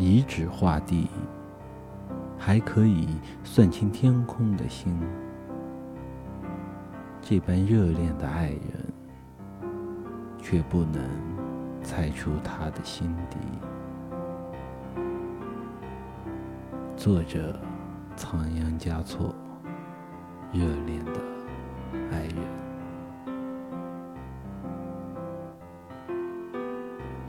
以指画地，还可以算清天空的星。这般热恋的爱人，却不能猜出他的心底。作者：仓央嘉措。